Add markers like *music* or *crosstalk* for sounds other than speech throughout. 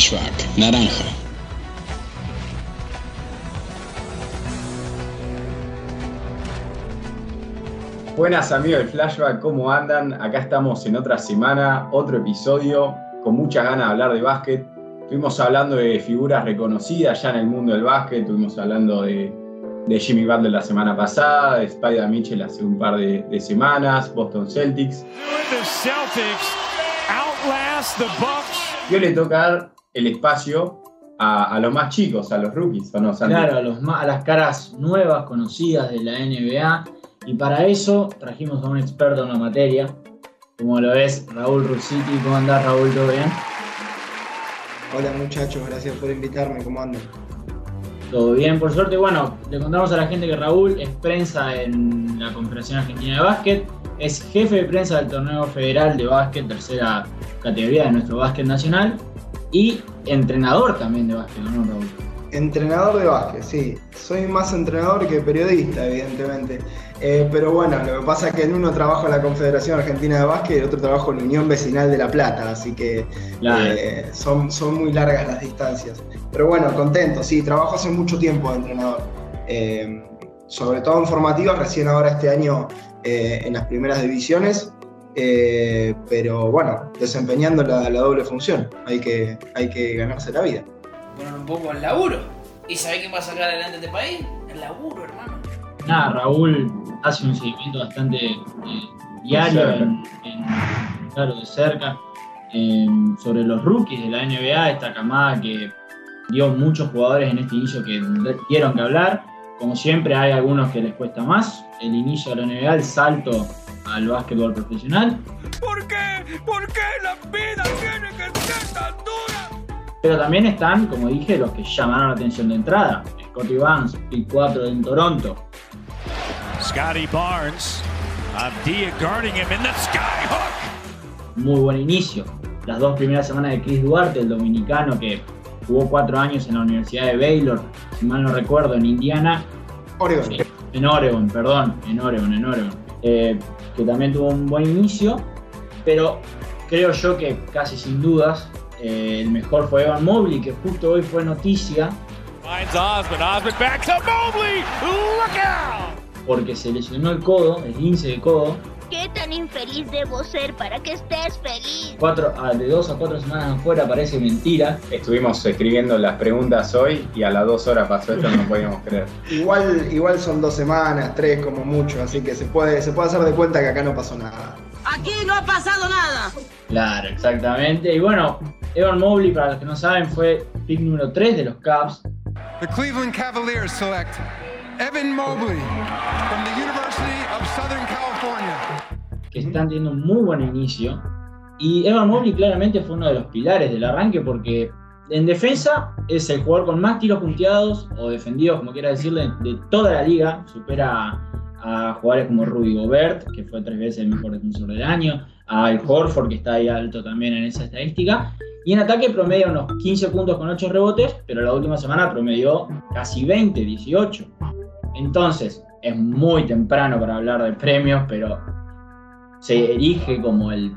Flashback Naranja. Buenas amigos del Flashback, ¿cómo andan? Acá estamos en otra semana, otro episodio, con muchas ganas de hablar de básquet. Estuvimos hablando de figuras reconocidas ya en el mundo del básquet, estuvimos hablando de, Jimmy Butler la semana pasada, de Spider Mitchell hace un par de, de semanas, Boston Celtics. Yo le toca dar el espacio a, los más chicos, a los rookies, ¿o no? Claro, a, los, a las caras nuevas, conocidas de la NBA. Y para eso trajimos a un experto en la materia, como lo es Raúl Rusiti. ¿Cómo andás, Raúl? ¿Todo bien? Hola muchachos, gracias por invitarme. ¿Cómo andan? Todo bien, por suerte. Bueno, le contamos a la gente que Raúl es prensa en la Confederación Argentina de Básquet, es jefe de prensa del Torneo Federal de Básquet, tercera categoría de nuestro básquet nacional, y entrenador también de básquet, ¿no, Raúl? Entrenador de básquet, sí. Soy más entrenador que periodista, evidentemente. Eh, pero bueno, lo que pasa es que en uno trabajo en la Confederación Argentina de Básquet y el otro trabajo en la Unión Vecinal de La Plata, así que eh, son, son muy largas las distancias. Pero bueno, contento, sí, trabajo hace mucho tiempo de entrenador. Eh, sobre todo en formativas, recién ahora este año en las primeras divisiones, eh, pero bueno, desempeñando la, doble función, hay que, hay que ganarse la vida. Poner un poco el laburo. ¿Y sabe quién va a sacar adelante este país? El laburo, hermano. Nada, Raúl hace un seguimiento bastante eh, diario, claro, de cerca, sobre los rookies de la NBA, esta camada que dio muchos jugadores en este inicio que dieron que hablar. Como siempre, hay algunos que les cuesta más. El inicio de la NBA, el salto al básquetbol profesional. ¿Por qué? ¿Por qué la vida tiene que ser tan dura? Pero también están, como dije, los que llamaron la atención de entrada. Scotty Barnes, pick 4 en Toronto. Scotty Barnes, Abdia guarding him in the skyhook. Muy buen inicio. Las dos primeras semanas de Chris Duarte, el dominicano que jugó cuatro años en la Universidad de Baylor, si mal no recuerdo, en Indiana. Oregon. en Oregon, perdón, en Oregon, en Oregon. Eh, que también tuvo un buen inicio, pero creo yo que casi sin dudas eh, el mejor fue Evan Mobley, que justo hoy fue noticia. Porque se lesionó el codo, el 15 de codo, ¿Qué tan infeliz debo ser para que estés feliz? Cuatro, ah, de dos a cuatro semanas afuera parece mentira. Estuvimos escribiendo las preguntas hoy y a las dos horas pasó esto, no podíamos *laughs* creer. Igual, igual son dos semanas, tres como mucho, así que se puede, se puede hacer de cuenta que acá no pasó nada. Aquí no ha pasado nada. Claro, exactamente. Y bueno, Evan Mobley, para los que no saben, fue pick número 3 de los Cavs. The Cleveland Cavaliers select Evan Mobley from the University que están teniendo un muy buen inicio. Y Evan Mobley claramente fue uno de los pilares del arranque porque en defensa es el jugador con más tiros punteados o defendidos, como quiera decirle, de toda la liga. Supera a, jugadores como Rudy Gobert, que fue tres veces el mejor defensor del año, a Al Horford, que está ahí alto también en esa estadística. Y en ataque promedia unos 15 puntos con 8 rebotes, pero la última semana promedió casi 20, 18. Entonces, es muy temprano para hablar de premios, pero se erige como el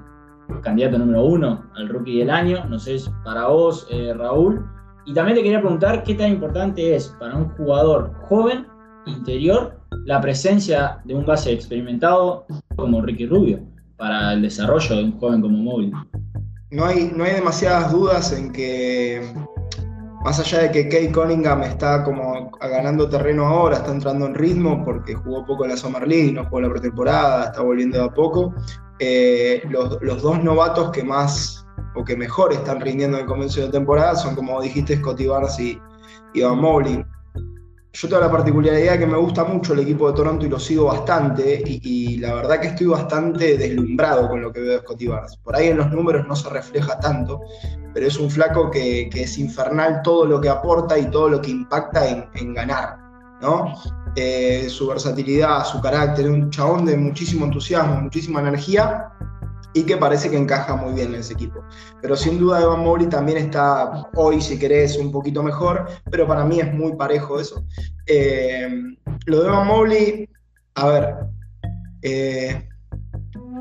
candidato número uno al rookie del año. No sé, para vos, eh, Raúl. Y también te quería preguntar qué tan importante es para un jugador joven, interior, la presencia de un base experimentado como Ricky Rubio para el desarrollo de un joven como móvil. No hay, no hay demasiadas dudas en que más allá de que Kate Cunningham está como ganando terreno ahora, está entrando en ritmo porque jugó poco la Summer League, no jugó la pretemporada, está volviendo de a poco, eh, los, dos novatos que más o que mejor están rindiendo en el comienzo de temporada son, como dijiste, Scotty Barnes y, Van Mowling. Yo tengo la particularidad que me gusta mucho el equipo de Toronto y lo sigo bastante, y, la verdad que estoy bastante deslumbrado con lo que veo de Scotty Barnes. Por ahí en los números no se refleja tanto, pero es un flaco que, es infernal todo lo que aporta y todo lo que impacta en, ganar, ¿no? Eh, su versatilidad, su carácter, un chabón de muchísimo entusiasmo, muchísima energía y que parece que encaja muy bien en ese equipo. Pero sin duda Evan Mobley también está hoy, si querés, un poquito mejor, pero para mí es muy parejo eso. Eh, lo de Evan Mobley, a ver, eh,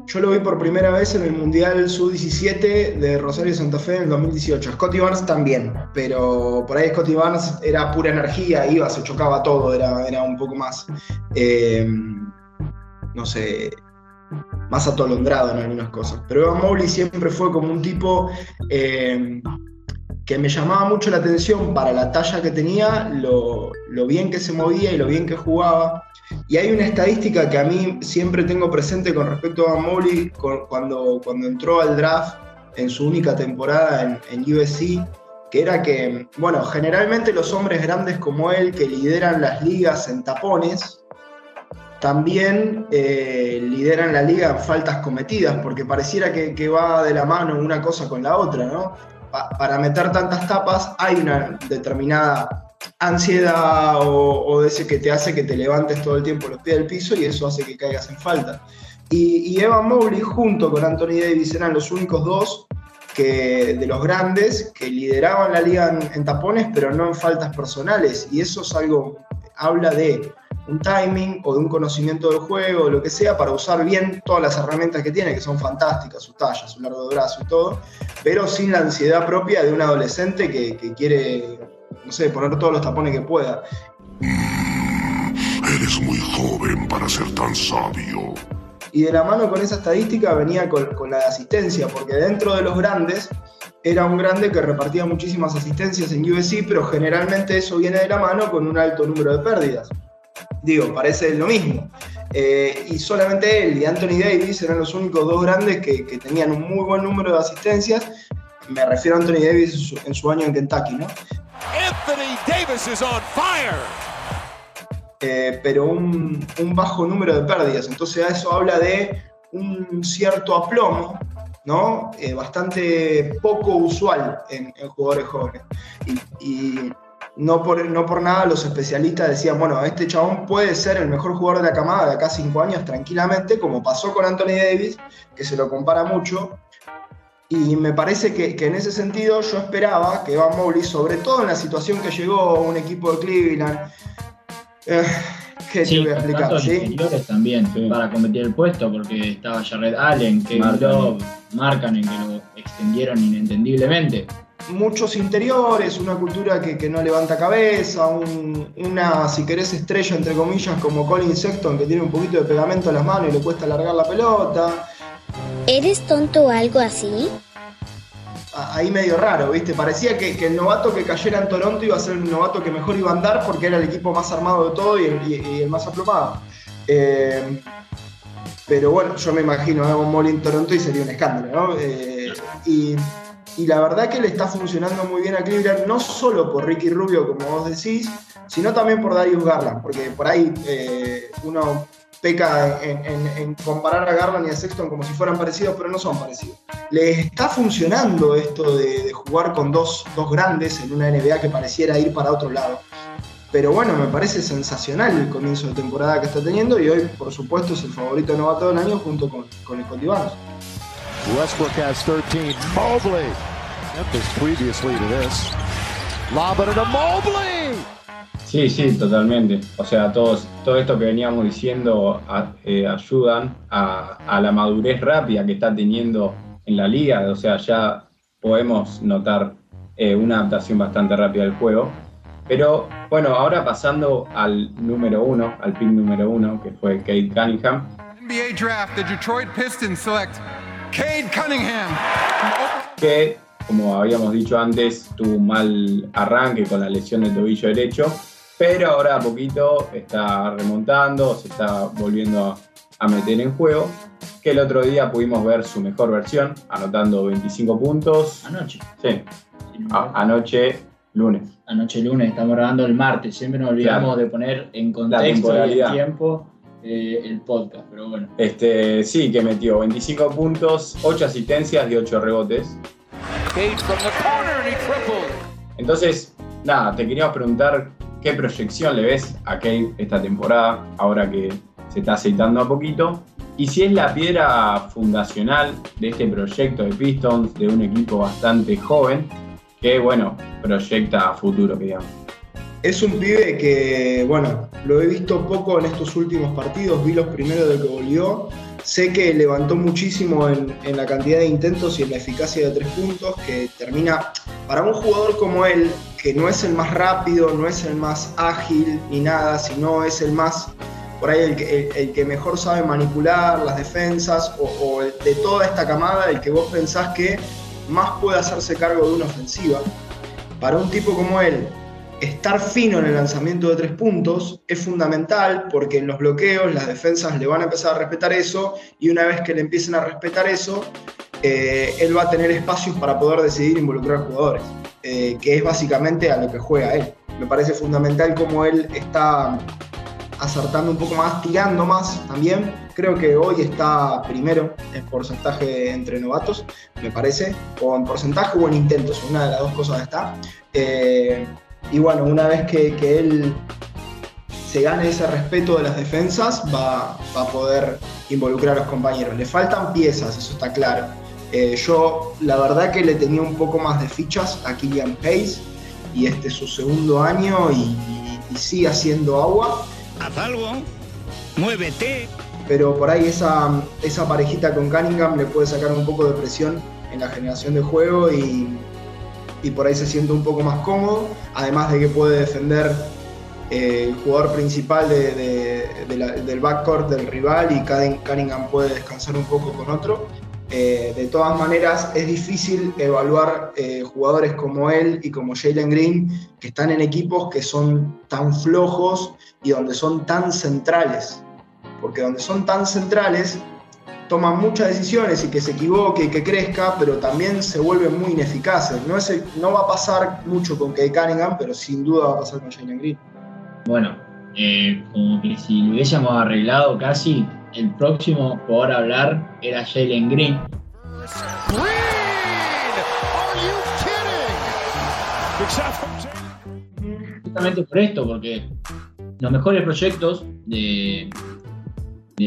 yo lo vi por primera vez en el Mundial Sub-17 de Rosario Santa Fe en el 2018. Scotty Barnes también, pero por ahí Scotty Barnes era pura energía, iba, se chocaba todo, era, era un poco más, eh, no sé, más atolondrado en algunas cosas. Pero Evan Mobley siempre fue como un tipo eh, que me llamaba mucho la atención para la talla que tenía, lo, bien que se movía y lo bien que jugaba. Y hay una estadística que a mí siempre tengo presente con respecto a Mobley cuando, cuando entró al draft en su única temporada en, en USC, que era que, bueno, generalmente los hombres grandes como él que lideran las ligas en tapones, también eh, lideran la liga en faltas cometidas, porque pareciera que, va de la mano una cosa con la otra, ¿no? para meter tantas tapas hay una determinada ansiedad o, de ese que te hace que te levantes todo el tiempo los pies del piso y eso hace que caigas en falta. Y, Evan Mobley junto con Anthony Davis eran los únicos dos que, de los grandes que lideraban la liga en, tapones, pero no en faltas personales. Y eso es algo, habla de un timing o de un conocimiento del juego, o lo que sea, para usar bien todas las herramientas que tiene, que son fantásticas, su talla, su largo de brazo y todo, pero sin la ansiedad propia de un adolescente que, que quiere no sé, poner todos los tapones que pueda. Mm, eres muy joven para ser tan sabio. Y de la mano con esa estadística venía con, la de asistencia, porque dentro de los grandes era un grande que repartía muchísimas asistencias en USC, pero generalmente eso viene de la mano con un alto número de pérdidas. Digo, parece lo mismo. Eh, y solamente él y Anthony Davis eran los únicos dos grandes que, tenían un muy buen número de asistencias. Me refiero a Anthony Davis en su año en Kentucky, ¿no? Anthony Davis is on fire. Eh, pero un, bajo número de pérdidas. Entonces eso habla de un cierto aplomo, ¿no? Eh, bastante poco usual en, jugadores jóvenes. Y, no, por, no por nada los especialistas decían, bueno, este chabón puede ser el mejor jugador de la camada de acá cinco años tranquilamente, como pasó con Anthony Davis, que se lo compara mucho, y me parece que, en ese sentido yo esperaba que Van Mobley, sobre todo en la situación que llegó un equipo de Cleveland, eh, ¿qué te voy a explicar? ¿sí? también para competir el puesto, porque estaba Jared Allen, Kevin Love, Markkanen, que lo extendieron inentendiblemente. Muchos interiores, una cultura que, no levanta cabeza, una, si querés, estrella entre comillas como Colin Sexton, que tiene un poquito de pegamento en las manos y le cuesta alargar la pelota ¿Eres tonto o algo así? Ahí medio raro, ¿viste? Parecía que, el novato que cayera en Toronto iba a ser el novato que mejor iba a andar porque era el equipo más armado de todo y el, más aplomado. Eh, pero bueno, yo me imagino a Evan en Toronto y sería un escándalo, ¿no? Eh, y, la verdad que le está funcionando muy bien a Cleveland, no solo por Ricky Rubio, como vos decís, sino también por Darius Garland, porque por ahí eh, uno peca en, comparar a Garland y a Sexton como si fueran parecidos, pero no son parecidos. Les está funcionando esto de, jugar con dos, grandes en una NBA que pareciera ir para otro lado. Pero bueno, me parece sensacional el comienzo de temporada que está teniendo y hoy, por supuesto, es el favorito novato del año junto con, con el Cotibanos. Westbrook has 13. Mobley. Memphis previously to this. Lob it to Mobley. Sí, sí, totalmente. O sea, todos, todo esto que veníamos diciendo eh, ayudan a, la madurez rápida que está teniendo en la liga. O sea, ya podemos notar eh, una adaptación bastante rápida del juego. Pero bueno, ahora pasando al número uno, al pick número uno, que fue Kate Cunningham. NBA Draft, the Detroit Pistons select Cade Cunningham. Que, como habíamos dicho antes, tuvo un mal arranque con la lesión de tobillo derecho pero ahora a poquito está remontando, se está volviendo a, meter en juego. Que el otro día pudimos ver su mejor versión, anotando 25 puntos. Anoche. Sí. anoche, lunes. Anoche, lunes, estamos grabando el martes. Siempre nos olvidamos de poner en contexto el tiempo eh, el podcast, pero bueno. Este, sí, que metió 25 puntos, 8 asistencias y 8 rebotes. Entonces, nada, te queríamos preguntar ¿Qué proyección le ves a Kate esta temporada, ahora que se está aceitando a poquito? Y si es la piedra fundacional de este proyecto de Pistons, de un equipo bastante joven, que bueno, proyecta a futuro, digamos. Es un pibe que, bueno, lo he visto poco en estos últimos partidos, vi los primeros de que volvió sé que levantó muchísimo en, en, la cantidad de intentos y en la eficacia de tres puntos, que termina, para un jugador como él, que no es el más rápido, no es el más ágil ni nada, sino es el más, por ahí el que, mejor sabe manipular las defensas o, o de toda esta camada, el que vos pensás que más puede hacerse cargo de una ofensiva. Para un tipo como él, estar fino en el lanzamiento de tres puntos es fundamental porque en los bloqueos las defensas le van a empezar a respetar eso y una vez que le empiecen a respetar eso, eh, él va a tener espacios para poder decidir involucrar jugadores, eh, que es básicamente a lo que juega él. Me parece fundamental cómo él está acertando un poco más, tirando más también. Creo que hoy está primero en porcentaje entre novatos, me parece, o en porcentaje o en intentos, una de las dos cosas está. Eh, y bueno, una vez que, él se gane ese respeto de las defensas, va, a poder involucrar a los compañeros. Le faltan piezas, eso está claro. Eh, yo la verdad que le tenía un poco más de fichas a Killian Pace y este es su segundo año y, sigue haciendo agua. Haz algo, muévete. Pero por ahí esa, esa parejita con Cunningham le puede sacar un poco de presión en la generación de juego y, y por ahí se siente un poco más cómodo, además de que puede defender eh, el jugador principal del backcourt del rival y Cunningham puede descansar un poco con otro. Eh, de todas maneras, es difícil evaluar eh, jugadores como él y como Jalen Green, que están en equipos que son tan flojos y donde son tan centrales. Porque donde son tan centrales, toma muchas decisiones y que se equivoque y que crezca, pero también se vuelve muy ineficaces. No, es no va a pasar mucho con Kay Cunningham, pero sin duda va a pasar con Jalen Green. Bueno, eh, como que si lo hubiésemos arreglado casi, el próximo por hablar era Jalen Green. Justamente por esto, porque los mejores proyectos de,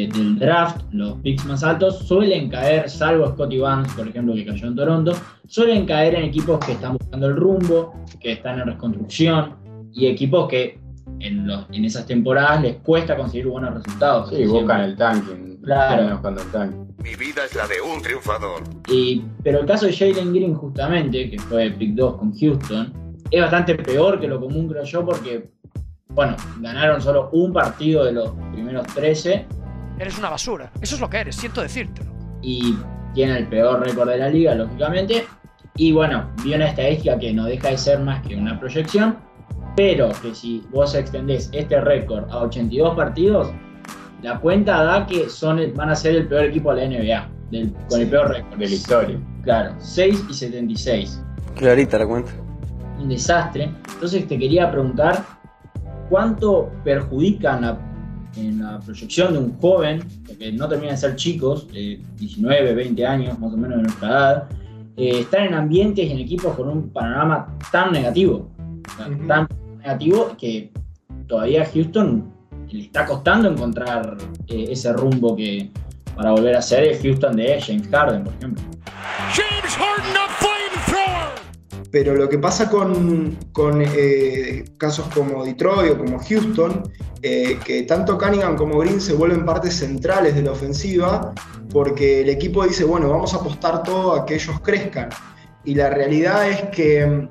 del draft, los picks más altos, suelen caer, salvo Scotty Barnes, por ejemplo, que cayó en Toronto, suelen caer en equipos que están buscando el rumbo, que están en reconstrucción y equipos que en, los, en esas temporadas les cuesta conseguir buenos resultados. Sí, buscan el tanking. Claro. Mi vida es la de un triunfador. Y, pero el caso de Jalen Green, justamente, que fue pick 2 con Houston, es bastante peor que lo común, creo yo, porque, bueno, ganaron solo un partido de los primeros 13 Eres una basura. Eso es lo que eres, siento decírtelo. Y tiene el peor récord de la liga, lógicamente. Y bueno, vi una estadística que no deja de ser más que una proyección, pero que si vos extendés este récord a 82 partidos, la cuenta da que son van a ser el peor equipo de la NBA, con el peor récord de la historia. Claro, 6 y 76. Clarita la cuenta. Un desastre. Entonces te quería preguntar, ¿cuánto perjudican a en la proyección de un joven, porque no terminan de ser chicos, de 19, 20 años más o menos de nuestra edad, eh, estar en ambientes y en equipos con un panorama tan negativo, tan negativo que todavía a Houston le está costando encontrar eh, ese rumbo que para volver a ser el Houston de James Harden, por ejemplo. James Harden pero lo que pasa con, eh, casos como Detroit o como Houston, eh, que tanto Cunningham como Green se vuelven partes centrales de la ofensiva, porque el equipo dice, bueno, vamos a apostar todo a que ellos crezcan. Y la realidad es que mm,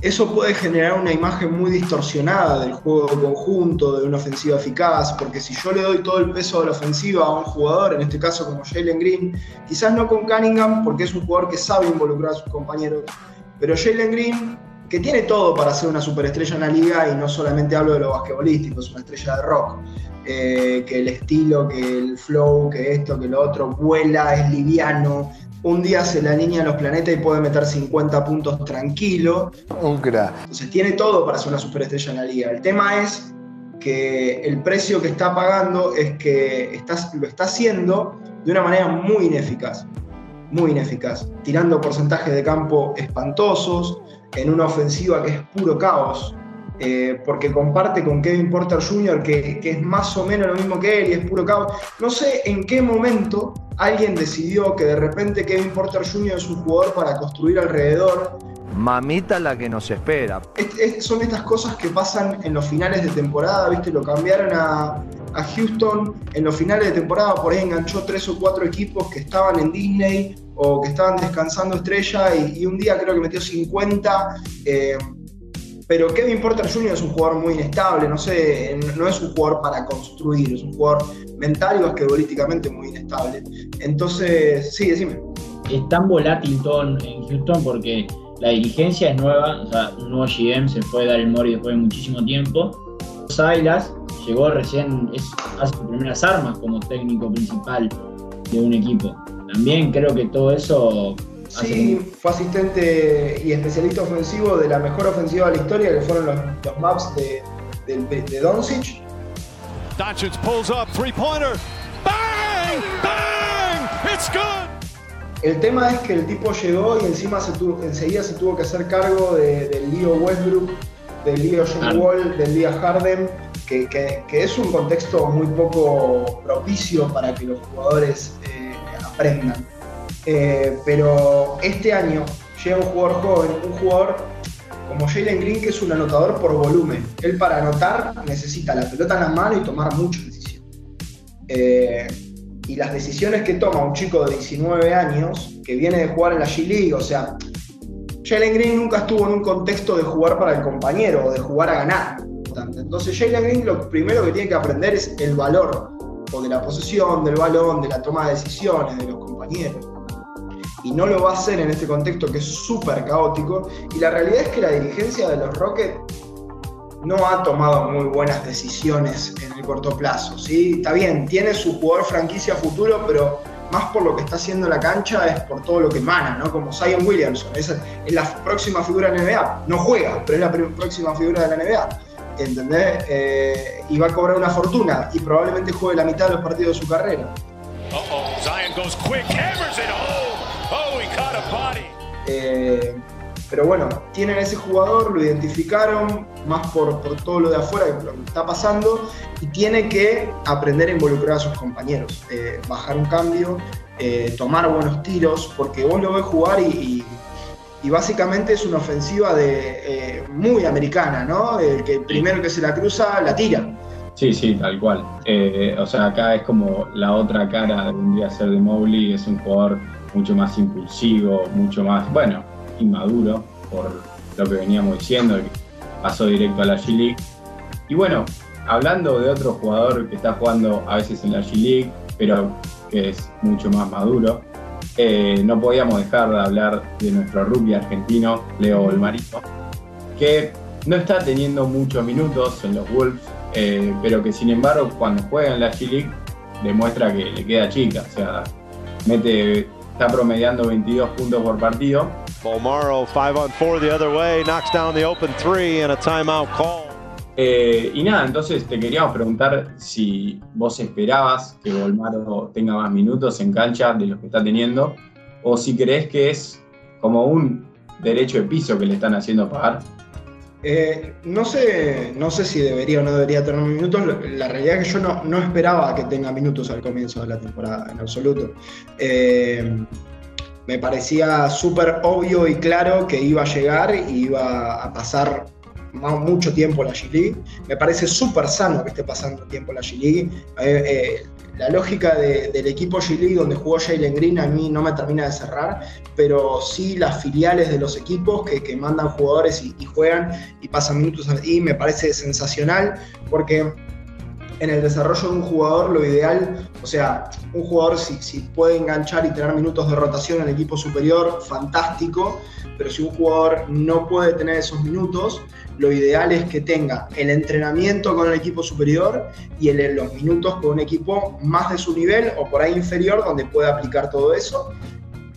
eso puede generar una imagen muy distorsionada del juego conjunto, de una ofensiva eficaz, porque si yo le doy todo el peso de la ofensiva a un jugador, en este caso como Jalen Green, quizás no con Cunningham, porque es un jugador que sabe involucrar a sus compañeros, pero Jalen Green, que tiene todo para ser una superestrella en la liga, y no solamente hablo de lo basquetbolístico, es una estrella de rock, eh, que el estilo, que el flow, que esto, que lo otro, vuela, es liviano. Un día se le alinea los planetas y puede meter 50 puntos tranquilo. Un. Entonces tiene todo para ser una superestrella en la liga. El tema es que el precio que está pagando es que lo está haciendo de una manera muy ineficaz muy ineficaz, tirando porcentajes de campo espantosos, en una ofensiva que es puro caos, eh, porque comparte con Kevin Porter Jr., que, es más o menos lo mismo que él y es puro caos. No sé en qué momento alguien decidió que de repente Kevin Porter Jr. es un jugador para construir alrededor. Mamita la que nos espera. son estas cosas que pasan en los finales de temporada, ¿viste? Lo cambiaron a, a Houston en los finales de temporada, por ahí enganchó tres o cuatro equipos que estaban en Disney o que estaban descansando estrella y, un día creo que metió 50. Eh, pero Kevin Porter Jr. es un jugador muy inestable, no sé, no es un jugador para construir, es un jugador mental y basquetbolísticamente muy inestable. Entonces, sí, decime. Es tan volátil todo en Houston porque la dirigencia es nueva, o sea, un nuevo GM se fue dar el Mori después de muchísimo tiempo. Silas llegó recién, es, hace sus primeras armas como técnico principal de un equipo. También creo que todo eso Sí, fue asistente y especialista ofensivo de la mejor ofensiva de la historia, que fueron los, los maps de, de, de Doncic. Doncic pulls up, three-pointer. ¡Bang! ¡Bang! ¡It's good! El tema es que el tipo llegó y encima se tuvo, enseguida se tuvo que hacer cargo de, del lío Westbrook, del lío John Wall, del lío Harden, que, que, que, es un contexto muy poco propicio para que los jugadores eh, aprendan. Eh, pero este año llega un jugador joven, un jugador como Jalen Green, que es un anotador por volumen. Él para anotar necesita la pelota en la mano y tomar muchas decisiones. Eh, y las decisiones que toma un chico de 19 años, que viene de jugar en la G-League, o sea, Jalen Green nunca estuvo en un contexto de jugar para el compañero o de jugar a ganar. Entonces Jalen Green lo primero que tiene que aprender es el valor o de la posesión, del balón, de la toma de decisiones, de los compañeros y no lo va a hacer en este contexto que es súper caótico. Y la realidad es que la dirigencia de los Rockets no ha tomado muy buenas decisiones en el corto plazo. ¿sí? Está bien, tiene su jugador franquicia futuro, pero más por lo que está haciendo en la cancha es por todo lo que emana, ¿no? Como Zion Williamson, es, la próxima figura de la NBA. No juega, pero es la próxima figura de la NBA. ¿Entendés? Eh, y va a cobrar una fortuna y probablemente juegue la mitad de los partidos de su carrera. Zion goes quick, hammers it eh, pero bueno, tienen ese jugador, lo identificaron más por, todo lo de afuera, lo que está pasando, y tiene que aprender a involucrar a sus compañeros, eh, bajar un cambio, eh, tomar buenos tiros, porque vos lo ves jugar y, básicamente es una ofensiva de, muy americana, ¿no? El que primero que se la cruza la tira. Sí, sí, tal cual. o sea, acá es como la otra cara de un día ser de Mobley, es un jugador mucho más impulsivo, mucho más, bueno, inmaduro por lo que veníamos diciendo, que pasó directo a la G-League. Y bueno, hablando de otro jugador que está jugando a veces en la G-League, pero que es mucho más maduro, eh, no podíamos dejar de hablar de nuestro rookie argentino, Leo Olmarito, que no está teniendo muchos minutos en los Wolves, eh, pero que sin embargo cuando juega en la G-League demuestra que le queda chica, o sea, mete está promediando 22 puntos por partido. Bolmaro 5 on 4 the other way, knocks down the open 3 and a timeout call. Eh, y nada, entonces te queríamos preguntar si vos esperabas que Bolmaro tenga más minutos en cancha de los que está teniendo, o si crees que es como un derecho de piso que le están haciendo pagar. Eh, no, sé, no sé si debería o no debería tener minutos. La realidad es que yo no, no esperaba que tenga minutos al comienzo de la temporada, en absoluto. Eh, me parecía súper obvio y claro que iba a llegar y iba a pasar mucho tiempo la G-League. Me parece súper sano que esté pasando tiempo la G-League. Eh, la lógica del equipo G-League donde jugó Jalen Green a mí no me termina de cerrar, pero sí las filiales de los equipos que, mandan jugadores y, juegan y pasan minutos ahí me parece sensacional porque en el desarrollo de un jugador lo ideal, o sea, un jugador si, puede enganchar y tener minutos de rotación en el equipo superior, fantástico, pero si un jugador no puede tener esos minutos, lo ideal es que tenga el entrenamiento con el equipo superior y los minutos con un equipo más de su nivel o por ahí inferior donde pueda aplicar todo eso.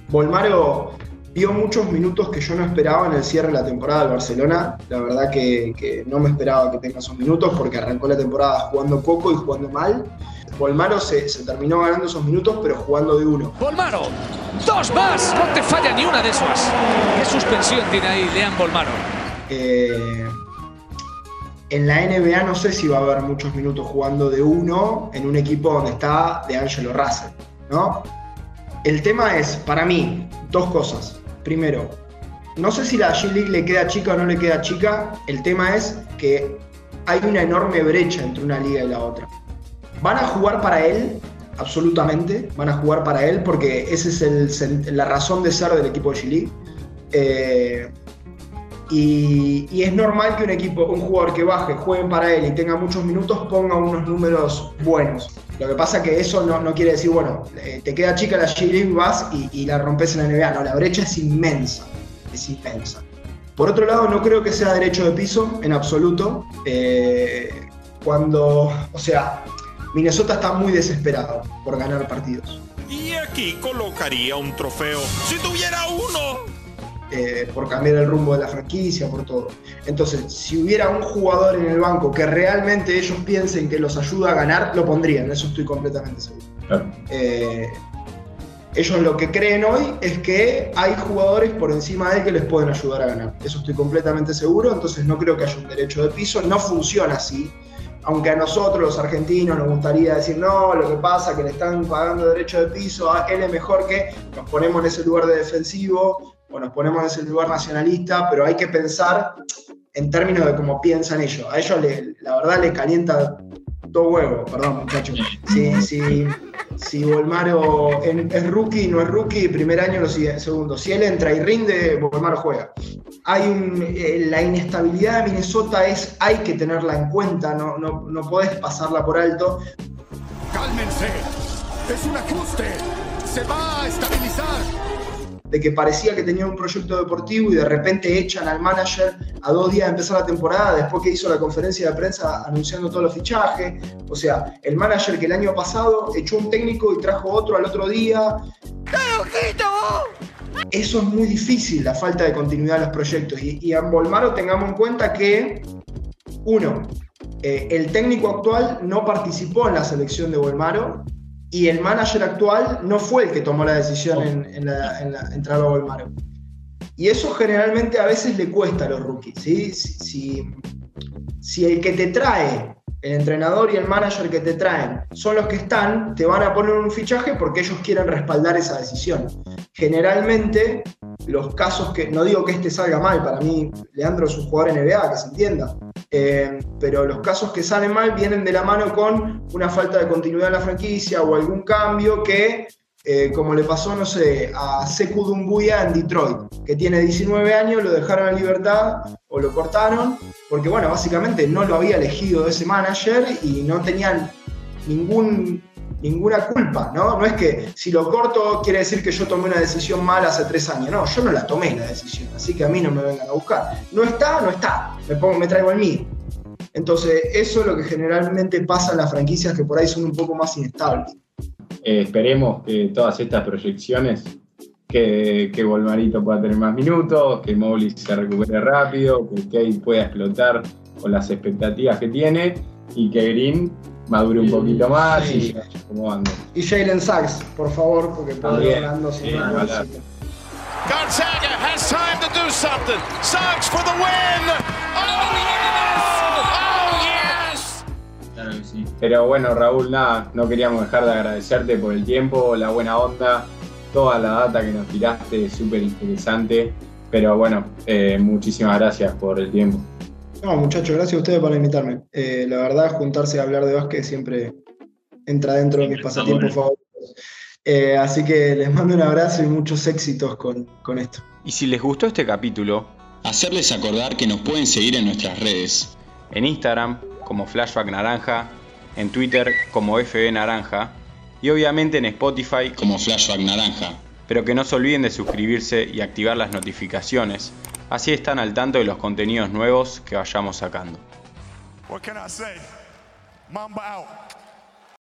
Volmaro vio muchos minutos que yo no esperaba en el cierre de la temporada del Barcelona. La verdad que, no me esperaba que tenga esos minutos porque arrancó la temporada jugando poco y jugando mal. Volmaro se, terminó ganando esos minutos, pero jugando de uno. Volmaro, dos más, no te falla ni una de esas. ¿Qué suspensión tiene ahí Lean Volmaro? Eh, en la NBA no sé si va a haber muchos minutos jugando de uno en un equipo donde está de Angelo Russell, ¿no? El tema es, para mí, dos cosas. Primero, no sé si la G-League le queda chica o no le queda chica, el tema es que hay una enorme brecha entre una liga y la otra. van a jugar para él, absolutamente, van a jugar para él porque esa es la razón de ser del equipo de Chile. Eh, y, es normal que un equipo, un jugador que baje, juegue para él y tenga muchos minutos, ponga unos números buenos. Lo que pasa es que eso no, quiere decir, bueno, eh, te queda chica la G-League, vas y, la rompes en la NBA. No, la brecha es inmensa, es inmensa. Por otro lado, no creo que sea derecho de piso en absoluto. Eh, cuando, o sea, Minnesota está muy desesperado por ganar partidos. Y aquí colocaría un trofeo, si tuviera uno. Eh, por cambiar el rumbo de la franquicia, por todo. Entonces, si hubiera un jugador en el banco que realmente ellos piensen que los ayuda a ganar, lo pondrían, eso estoy completamente seguro. Eh, ellos lo que creen hoy es que hay jugadores por encima de él que les pueden ayudar a ganar. Eso estoy completamente seguro, entonces no creo que haya un derecho de piso, no funciona así. Aunque a nosotros los argentinos nos gustaría decir, no, lo que pasa es que le están pagando derecho de piso, él es mejor que nos ponemos en ese lugar de defensivo, o nos ponemos en ese lugar nacionalista, pero hay que pensar en términos de cómo piensan ellos. A ellos la verdad les calienta todo huevo, perdón muchachos. Si, si, si Volmaro es rookie, no es rookie, primer año, lo sigue, segundo. Si él entra y rinde, Volmaro juega. Hay eh, la inestabilidad de Minnesota es, hay que tenerla en cuenta, no, no, no podés pasarla por alto. Cálmense, es un ajuste, se va a estabilizar de que parecía que tenía un proyecto deportivo y de repente echan al manager a dos días de empezar la temporada, después que hizo la conferencia de prensa anunciando todos los fichajes. O sea, el manager que el año pasado echó un técnico y trajo otro al otro día. Eso es muy difícil, la falta de continuidad de los proyectos. Y, y en Bolmaro tengamos en cuenta que, uno, eh, el técnico actual no participó en la selección de Bolmaro, y el manager actual no fue el que tomó la decisión en, la, entrada a Volmaro. Y eso generalmente a veces le cuesta a los rookies. ¿sí? Si, si, el que te trae, el entrenador y el manager que te traen, son los que están, te van a poner un fichaje porque ellos quieren respaldar esa decisión. Generalmente, los casos que, no digo que este salga mal, para mí Leandro es un jugador NBA, que se entienda, eh, pero los casos que salen mal vienen de la mano con una falta de continuidad en la franquicia o algún cambio que, eh, como le pasó, no sé, a Sekou Dumbuya en Detroit, que tiene 19 años, lo dejaron en libertad o lo cortaron, porque bueno, básicamente no lo había elegido ese manager y no tenían ningún ninguna culpa, ¿no? No es que si lo corto quiere decir que yo tomé una decisión mala hace tres años. No, yo no la tomé la decisión, así que a mí no me vengan a buscar. No está, no está. Me, pongo, me traigo el mío. Entonces, eso es lo que generalmente pasa en las franquicias que por ahí son un poco más inestables. Eh, esperemos que todas estas proyecciones, que, que Volmarito pueda tener más minutos, que Mobley se recupere rápido, que Kate pueda explotar con las expectativas que tiene y que Green madure un poquito más y cómo anda. Y Jalen Sachs, por favor, porque está ganando sin Gonzaga has time to do something. Sachs for the win. Oh, yes! Oh, claro que sí. Pero bueno, Raúl, nada, no queríamos dejar de agradecerte por el tiempo, la buena onda, toda la data que nos tiraste, súper interesante. Pero bueno, eh, muchísimas gracias por el tiempo. No, muchachos, gracias a ustedes por invitarme. Eh, la verdad, juntarse a hablar de básquet siempre entra dentro de mis pasatiempos favoritos. Eh, así que les mando un abrazo y muchos éxitos con, con esto. Y si les gustó este capítulo, hacerles acordar que nos pueden seguir en nuestras redes. En Instagram como Flashback Naranja, en Twitter como FB Naranja y obviamente en Spotify como Flashback Naranja. Pero que no se olviden de suscribirse y activar las notificaciones Así están al tanto de los contenidos nuevos que vayamos sacando.